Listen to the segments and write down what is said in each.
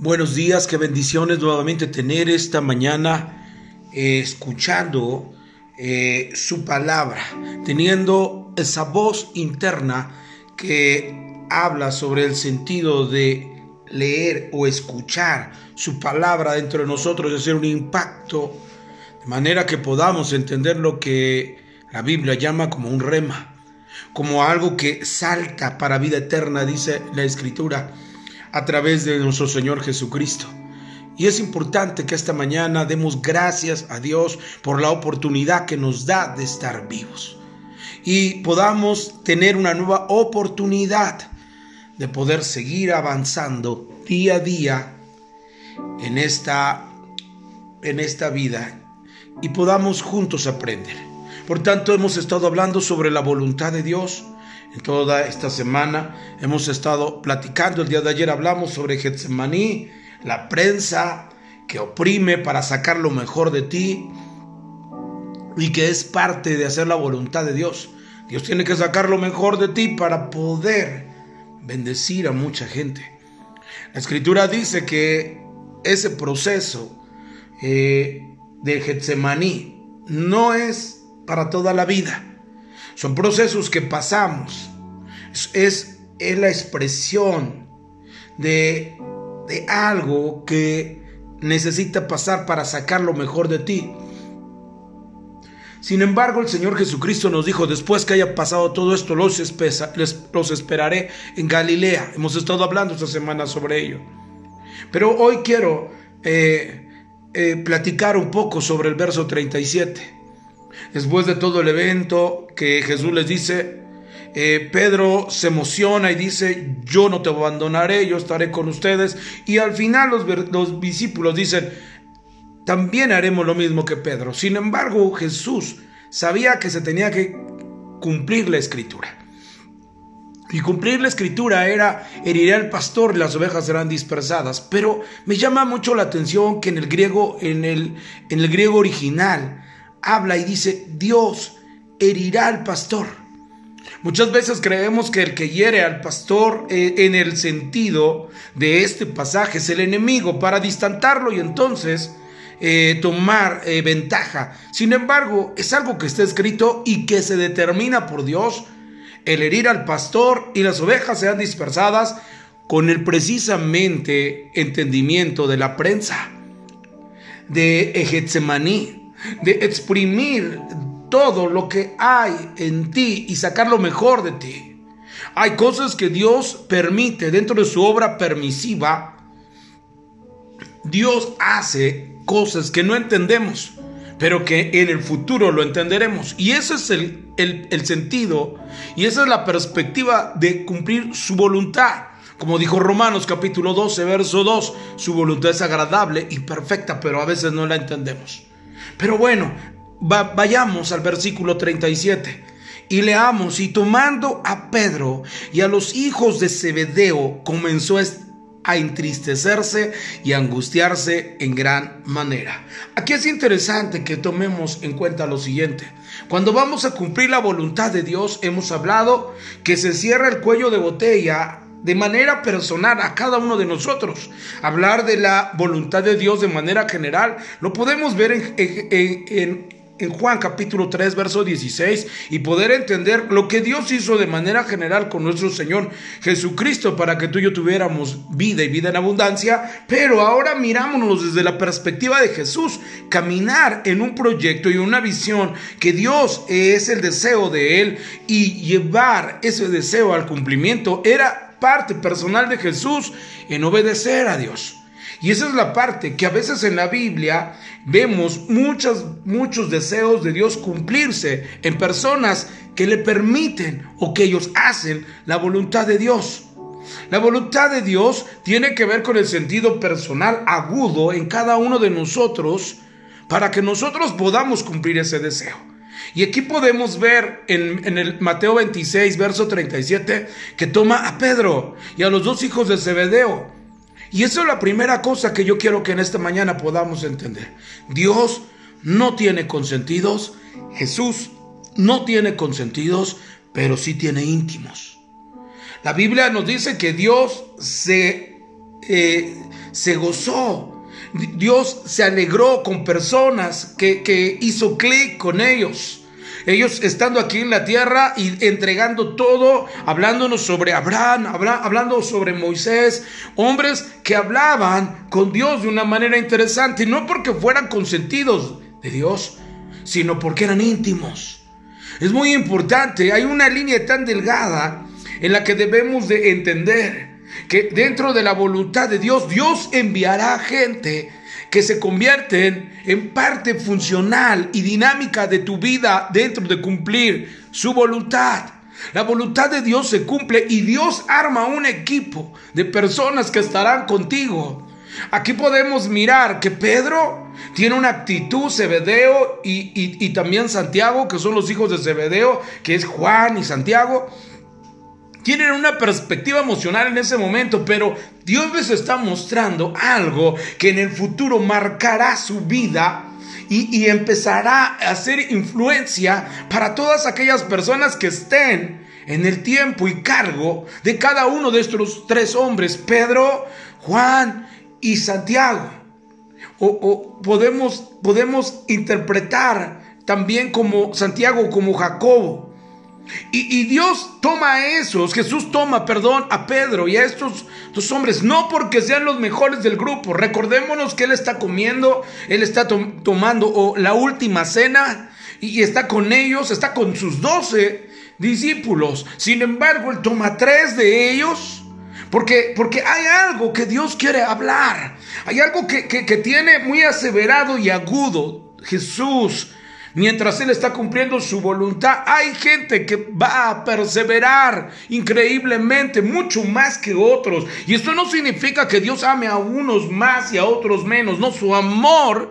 Buenos días, qué bendiciones nuevamente tener esta mañana eh, escuchando eh, su palabra, teniendo esa voz interna que habla sobre el sentido de leer o escuchar su palabra dentro de nosotros y hacer un impacto de manera que podamos entender lo que la Biblia llama como un rema, como algo que salta para vida eterna, dice la Escritura a través de nuestro Señor Jesucristo. Y es importante que esta mañana demos gracias a Dios por la oportunidad que nos da de estar vivos. Y podamos tener una nueva oportunidad de poder seguir avanzando día a día en esta, en esta vida y podamos juntos aprender. Por tanto, hemos estado hablando sobre la voluntad de Dios, en toda esta semana hemos estado platicando, el día de ayer hablamos sobre Getsemaní, la prensa que oprime para sacar lo mejor de ti y que es parte de hacer la voluntad de Dios. Dios tiene que sacar lo mejor de ti para poder bendecir a mucha gente. La escritura dice que ese proceso eh, de Getsemaní no es para toda la vida son procesos que pasamos. Es, es la expresión de, de algo que necesita pasar para sacar lo mejor de ti. Sin embargo, el Señor Jesucristo nos dijo, después que haya pasado todo esto, los, los, esperaré en Galilea. Hemos estado hablando esta semana sobre ello. Pero hoy quiero eh, eh, platicar un poco sobre el verso 37. Después de todo el evento que Jesús les dice, eh, Pedro se emociona y dice, yo no te abandonaré, yo estaré con ustedes. Y al final los, los discípulos dicen, también haremos lo mismo que Pedro. Sin embargo, Jesús sabía que se tenía que cumplir la escritura. Y cumplir la escritura era heriré al pastor y las ovejas serán dispersadas. Pero me llama mucho la atención que en el griego, en el, en el griego original, habla y dice, Dios herirá al pastor. Muchas veces creemos que el que hiere al pastor eh, en el sentido de este pasaje es el enemigo para distantarlo y entonces eh, tomar eh, ventaja. Sin embargo, es algo que está escrito y que se determina por Dios. El herir al pastor y las ovejas sean dispersadas con el precisamente entendimiento de la prensa de Getsemaní de exprimir todo lo que hay en ti y sacar lo mejor de ti. Hay cosas que Dios permite dentro de su obra permisiva. Dios hace cosas que no entendemos, pero que en el futuro lo entenderemos. Y ese es el, el sentido y esa es la perspectiva de cumplir su voluntad. Como dijo Romanos capítulo 12, verso 2, su voluntad es agradable y perfecta, pero a veces no la entendemos. Pero bueno, vayamos al versículo 37 y leamos, y tomando a Pedro y a los hijos de Zebedeo, comenzó a entristecerse y a angustiarse en gran manera. Aquí es interesante que tomemos en cuenta lo siguiente. Cuando vamos a cumplir la voluntad de Dios, hemos hablado que se cierra el cuello de botella de manera personal a cada uno de nosotros. Hablar de la voluntad de Dios de manera general lo podemos ver en, Juan capítulo 3, verso 16 y poder entender lo que Dios hizo de manera general con nuestro Señor Jesucristo para que tú y yo tuviéramos vida y vida en abundancia. Pero ahora mirámonos desde la perspectiva de Jesús, caminar en un proyecto y una visión que Dios es el deseo de Él y llevar ese deseo al cumplimiento era parte personal de Jesús en obedecer a Dios. Y esa es la parte que a veces en la Biblia vemos muchos, muchos deseos de Dios cumplirse en personas que le permiten o que ellos hacen la voluntad de Dios. La voluntad de Dios tiene que ver con el sentido personal agudo en cada uno de nosotros para que nosotros podamos cumplir ese deseo. Y aquí podemos ver en, el Mateo 26, verso 37, que toma a Pedro y a los dos hijos de Zebedeo. Y eso es la primera cosa que yo quiero que en esta mañana podamos entender. Dios no tiene consentidos, Jesús no tiene consentidos, pero sí tiene íntimos. La Biblia nos dice que Dios se, eh, se gozó. Dios se alegró con personas que, que hizo clic con ellos. Ellos estando aquí en la tierra y entregando todo, hablándonos sobre Abraham, hablando sobre Moisés, hombres que hablaban con Dios de una manera interesante, no porque fueran consentidos de Dios, sino porque eran íntimos. Es muy importante, hay una línea tan delgada en la que debemos de entender que dentro de la voluntad de Dios, Dios enviará gente que se convierten en parte funcional y dinámica de tu vida dentro de cumplir su voluntad. La voluntad de Dios se cumple y Dios arma un equipo de personas que estarán contigo. Aquí podemos mirar que Pedro tiene una actitud, Zebedeo y, y también Santiago, que son los hijos de Zebedeo, que es Juan y Santiago tienen una perspectiva emocional en ese momento, pero Dios les está mostrando algo que en el futuro marcará su vida y, empezará a hacer influencia para todas aquellas personas que estén en el tiempo y cargo de cada uno de estos tres hombres, Pedro, Juan y Santiago. O, podemos, podemos interpretar también como Santiago, como Jacobo. Y, Dios toma a esos, Jesús toma, perdón, a Pedro y a estos dos hombres, no porque sean los mejores del grupo. Recordémonos que Él está comiendo, Él está tomando la última cena y, está con ellos, está con sus doce discípulos. Sin embargo, Él toma tres de ellos. Porque, porque hay algo que Dios quiere hablar. Hay algo que, que tiene muy aseverado y agudo Jesús Mientras Él está cumpliendo su voluntad, hay gente que va a perseverar increíblemente, mucho más que otros. Y esto no significa que Dios ame a unos más y a otros menos. No, su amor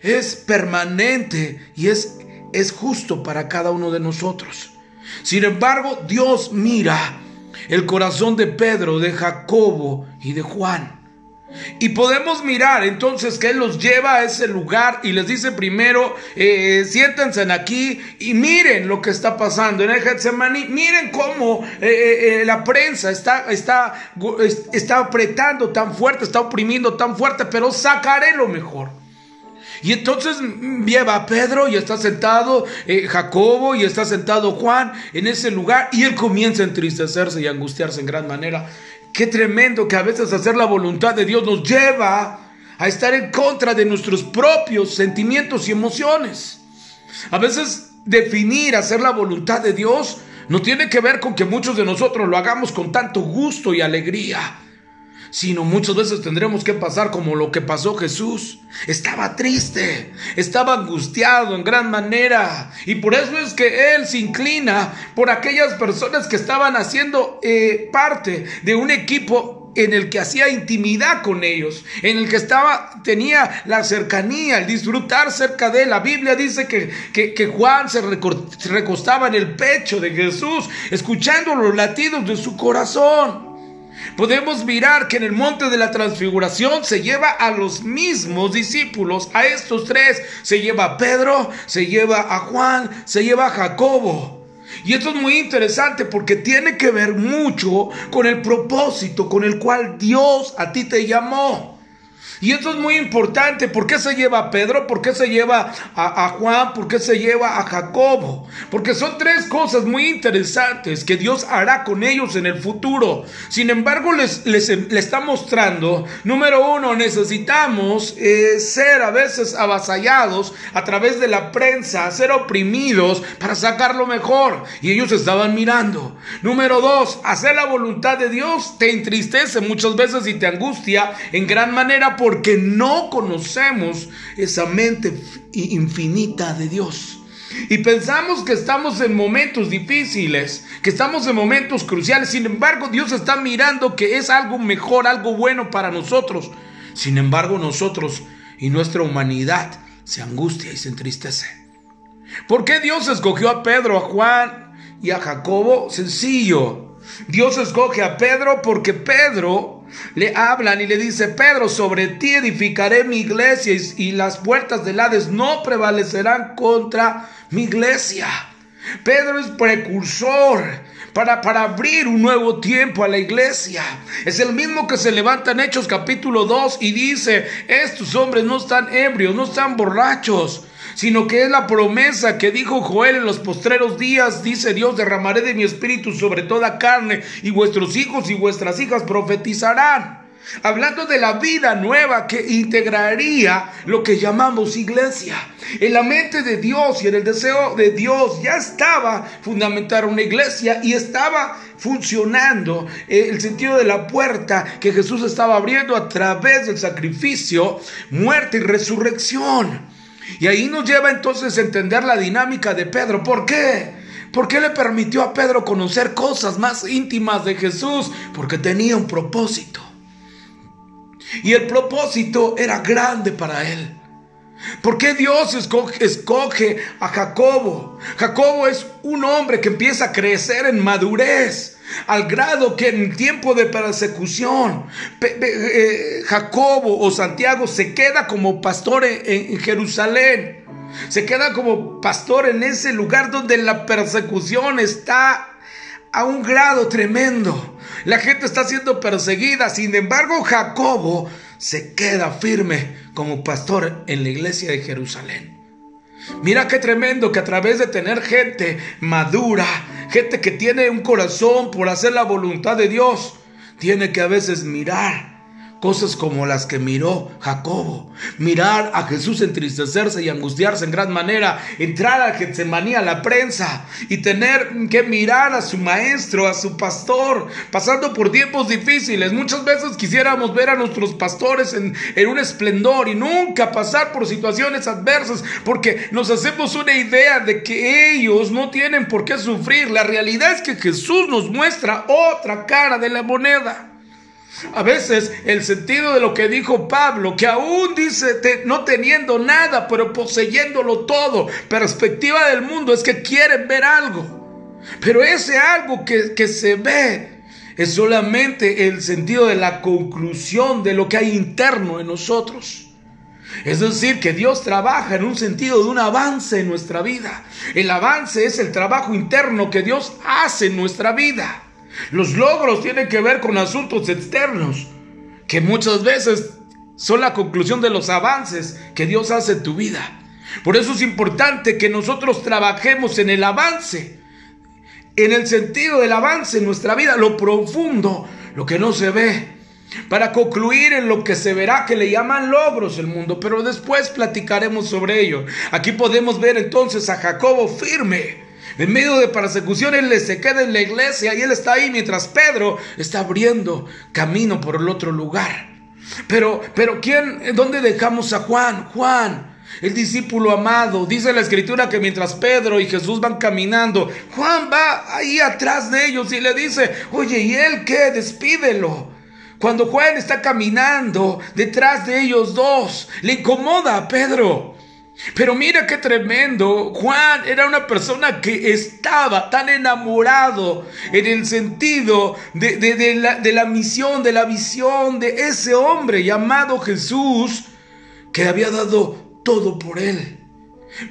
es permanente y es, es justo para cada uno de nosotros. Sin embargo, Dios mira el corazón de Pedro, de Jacobo y de Juan. Y podemos mirar entonces que Él los lleva a ese lugar y les dice primero, eh, siéntense aquí y miren lo que está pasando en el Getsemaní. Miren cómo eh, eh, la prensa está, está, está apretando tan fuerte, está oprimiendo tan fuerte, pero sacaré lo mejor. Y entonces lleva a Pedro y está sentado Jacobo y está sentado Juan en ese lugar y él comienza a entristecerse y a angustiarse en gran manera. Qué tremendo que a veces hacer la voluntad de Dios nos lleva a estar en contra de nuestros propios sentimientos y emociones. A veces definir hacer la voluntad de Dios no tiene que ver con que muchos de nosotros lo hagamos con tanto gusto y alegría sino muchas veces tendremos que pasar como lo que pasó Jesús. Estaba triste, estaba angustiado en gran manera. Y por eso es que Él se inclina por aquellas personas que estaban haciendo eh, parte de un equipo en el que hacía intimidad con ellos, en el que estaba, tenía la cercanía, el disfrutar cerca de él. La Biblia dice que, que Juan se recostaba en el pecho de Jesús, escuchando los latidos de su corazón. Podemos mirar que en el monte de la transfiguración se lleva a los mismos discípulos, a estos tres, se lleva a Pedro, se lleva a Juan, se lleva a Jacobo. Y esto es muy interesante porque tiene que ver mucho con el propósito con el cual Dios a ti te llamó. Y esto es muy importante. ¿Por qué se lleva a Pedro? ¿Por qué se lleva a, Juan? ¿Por qué se lleva a Jacobo? Porque son tres cosas muy interesantes que Dios hará con ellos en el futuro. Sin embargo, les, les, está mostrando, número uno, necesitamos eh, ser a veces avasallados a través de la prensa, ser oprimidos para sacar lo mejor. Y ellos estaban mirando. Número dos, hacer la voluntad de Dios te entristece muchas veces y te angustia en gran manera por porque no conocemos esa mente infinita de Dios. Y pensamos que estamos en momentos difíciles, que estamos en momentos cruciales. Sin embargo, Dios está mirando que es algo mejor, algo bueno para nosotros. Sin embargo, nosotros y nuestra humanidad se angustia y se entristece. ¿Por qué Dios escogió a Pedro, a Juan y a Jacobo? Sencillo. Dios escoge a Pedro porque Pedro le hablan y le dice, Pedro, sobre ti edificaré mi iglesia y, las puertas del Hades no prevalecerán contra mi iglesia. Pedro es precursor para, para, abrir un nuevo tiempo a la iglesia. Es el mismo que se levanta en Hechos capítulo 2 y dice, estos hombres no están ebrios, no están borrachos, sino que es la promesa que dijo Joel en los postreros días, dice Dios, derramaré de mi espíritu sobre toda carne y vuestros hijos y vuestras hijas profetizarán hablando de la vida nueva que integraría lo que llamamos iglesia. En la mente de Dios y en el deseo de Dios ya estaba fundamentar una iglesia y estaba funcionando el sentido de la puerta que Jesús estaba abriendo a través del sacrificio, muerte y resurrección. Y ahí nos lleva entonces a entender la dinámica de Pedro. ¿Por qué? ¿Por qué le permitió a Pedro conocer cosas más íntimas de Jesús? Porque tenía un propósito. Y el propósito era grande para él. ¿Por qué Dios escoge, a Jacobo? Jacobo es un hombre que empieza a crecer en madurez, al grado que en tiempo de persecución, eh, Jacobo o Santiago se queda como pastor en Jerusalén. Se queda como pastor en ese lugar donde la persecución está a un grado tremendo. La gente está siendo perseguida. Sin embargo, Jacobo se queda firme como pastor en la iglesia de Jerusalén. Mira qué tremendo que a través de tener gente madura, gente que tiene un corazón por hacer la voluntad de Dios, tiene que a veces mirar Cosas como las que miró Jacobo. Mirar a Jesús entristecerse y angustiarse en gran manera. Entrar a Getsemaní a la prensa y tener que mirar a su maestro, a su pastor, pasando por tiempos difíciles. Muchas veces quisiéramos ver a nuestros pastores en, en un esplendor y nunca pasar por situaciones adversas porque nos hacemos una idea de que ellos no tienen por qué sufrir. La realidad es que Jesús nos muestra otra cara de la moneda. A veces el sentido de lo que dijo Pablo, que aún dice no teniendo nada, pero poseyéndolo todo, perspectiva del mundo es que quieren ver algo. Pero ese algo que, que se ve es solamente el sentido de la conclusión de lo que hay interno en nosotros. Es decir, que Dios trabaja en un sentido de un avance en nuestra vida. El avance es el trabajo interno que Dios hace en nuestra vida. Los logros tienen que ver con asuntos externos, que muchas veces son la conclusión de los avances que Dios hace en tu vida. Por eso es importante que nosotros trabajemos en el avance, en el sentido del avance en nuestra vida, lo profundo, lo que no se ve, para concluir en lo que se verá que le llaman logros el mundo, pero después platicaremos sobre ello. Aquí podemos ver entonces a Jacobo firme en medio de persecución, él se queda en la iglesia y él está ahí mientras Pedro está abriendo camino por el otro lugar. Pero, pero ¿quién, dónde dejamos a Juan? Juan, el discípulo amado. Dice la escritura que mientras Pedro y Jesús van caminando, Juan va ahí atrás de ellos y le dice, oye, ¿y él qué? Despídelo. Cuando Juan está caminando detrás de ellos dos, le incomoda a Pedro. Pero mira qué tremendo. Juan era una persona que estaba tan enamorado en el sentido de, la, de, la, misión, de la visión de ese hombre llamado Jesús, que había dado todo por él.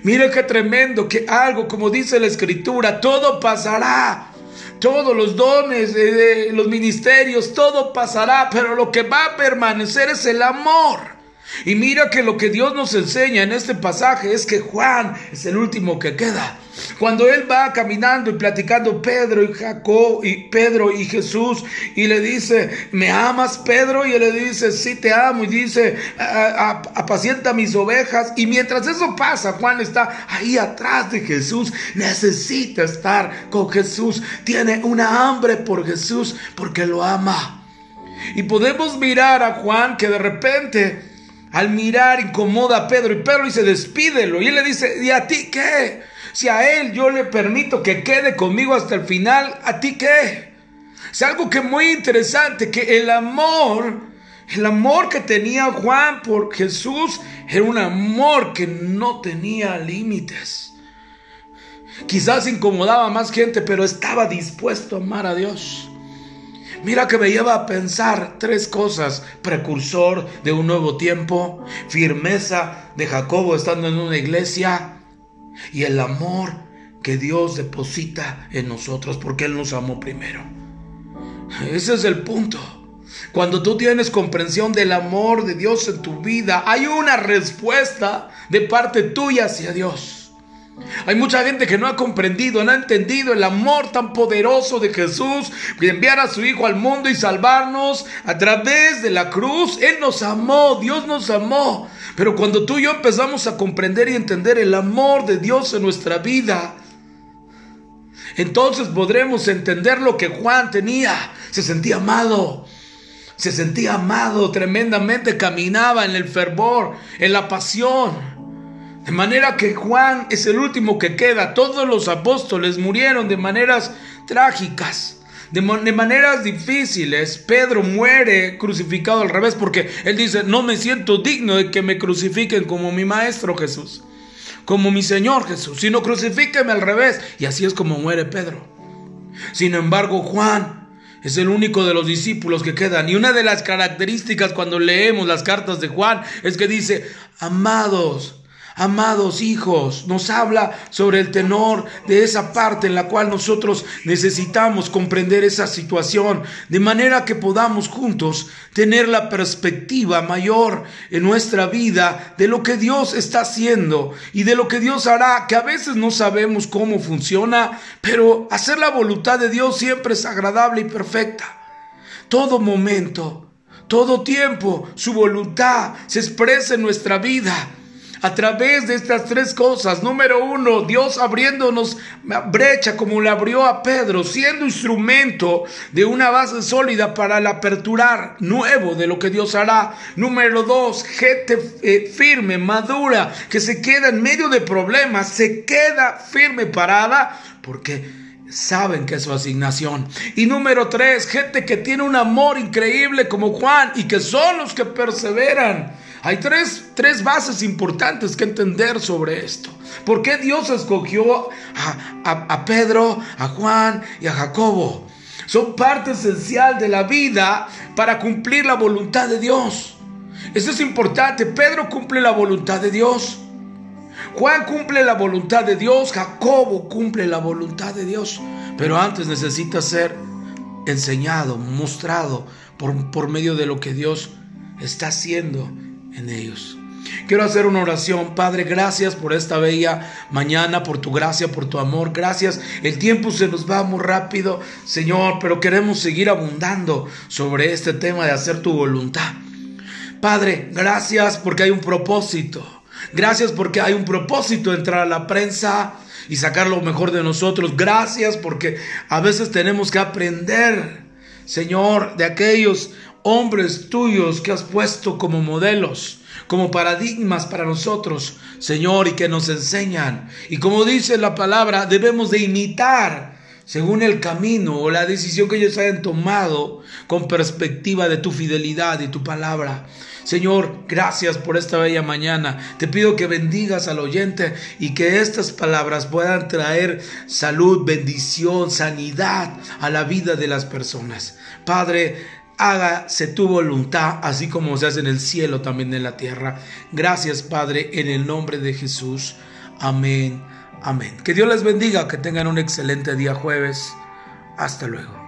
Mira qué tremendo que algo, como dice la escritura, todo pasará. Todos los dones, los ministerios, todo pasará, pero lo que va a permanecer es el amor. Y mira que lo que Dios nos enseña en este pasaje es que Juan es el último que queda. Cuando él va caminando y platicando Pedro y Jacob y Pedro y Jesús y le dice, ¿me amas Pedro? Y él le dice, sí te amo y dice, apacienta mis ovejas. Y mientras eso pasa, Juan está ahí atrás de Jesús, necesita estar con Jesús, tiene una hambre por Jesús porque lo ama. Y podemos mirar a Juan que de repente al mirar incomoda a Pedro y Pedro dice, despídelo. Y él le dice, ¿y a ti qué? Si a él yo le permito que quede conmigo hasta el final, ¿a ti qué? Es algo que muy interesante, que el amor, el amor que tenía Juan por Jesús era un amor que no tenía límites. Quizás incomodaba a más gente, pero estaba dispuesto a amar a Dios. Mira que me lleva a pensar tres cosas. Precursor de un nuevo tiempo, firmeza de Jacobo estando en una iglesia y el amor que Dios deposita en nosotros porque Él nos amó primero. Ese es el punto. Cuando tú tienes comprensión del amor de Dios en tu vida, hay una respuesta de parte tuya hacia Dios. Hay mucha gente que no ha comprendido, no ha entendido el amor tan poderoso de Jesús, de enviar a su Hijo al mundo y salvarnos a través de la cruz. Él nos amó, Dios nos amó. Pero cuando tú y yo empezamos a comprender y entender el amor de Dios en nuestra vida, entonces podremos entender lo que Juan tenía. Se sentía amado. Se sentía amado tremendamente, caminaba en el fervor, en la pasión. De manera que Juan es el último que queda. Todos los apóstoles murieron de maneras trágicas, de, maneras difíciles. Pedro muere crucificado al revés porque él dice, no me siento digno de que me crucifiquen como mi maestro Jesús, como mi Señor Jesús, sino crucifíqueme al revés. Y así es como muere Pedro. Sin embargo, Juan es el único de los discípulos que quedan. Y una de las características cuando leemos las cartas de Juan es que dice, amados, Amados hijos, nos habla sobre el tenor de esa parte en la cual nosotros necesitamos comprender esa situación, de manera que podamos juntos tener la perspectiva mayor en nuestra vida de lo que Dios está haciendo y de lo que Dios hará, que a veces no sabemos cómo funciona, pero hacer la voluntad de Dios siempre es agradable y perfecta. Todo momento, todo tiempo, su voluntad se expresa en nuestra vida a través de estas tres cosas. Número uno, Dios abriéndonos brecha como le abrió a Pedro, siendo instrumento de una base sólida para el aperturar nuevo de lo que Dios hará. Número dos, gente eh, firme, madura, que se queda en medio de problemas, se queda firme, parada, porque saben que es su asignación. Y número tres, gente que tiene un amor increíble como Juan y que son los que perseveran hay tres, tres bases importantes que entender sobre esto. ¿Por qué Dios escogió a, Pedro, a Juan y a Jacobo? Son parte esencial de la vida para cumplir la voluntad de Dios. Eso es importante. Pedro cumple la voluntad de Dios. Juan cumple la voluntad de Dios. Jacobo cumple la voluntad de Dios. Pero antes necesita ser enseñado, mostrado por, por medio de lo que Dios está haciendo en ellos. Quiero hacer una oración, Padre, gracias por esta bella mañana, por tu gracia, por tu amor, gracias. El tiempo se nos va muy rápido, Señor, pero queremos seguir abundando sobre este tema de hacer tu voluntad. Padre, gracias porque hay un propósito. Gracias porque hay un propósito entrar a la prensa y sacar lo mejor de nosotros. Gracias porque a veces tenemos que aprender, Señor, de aquellos hombres tuyos que has puesto como modelos, como paradigmas para nosotros, Señor, y que nos enseñan. Y como dice la palabra, debemos de imitar según el camino o la decisión que ellos hayan tomado con perspectiva de tu fidelidad y tu palabra. Señor, gracias por esta bella mañana. Te pido que bendigas al oyente y que estas palabras puedan traer salud, bendición, sanidad a la vida de las personas. Padre, hágase tu voluntad, así como se hace en el cielo, también en la tierra. Gracias, Padre, en el nombre de Jesús. Amén. Amén. Que Dios les bendiga, que tengan un excelente día jueves. Hasta luego.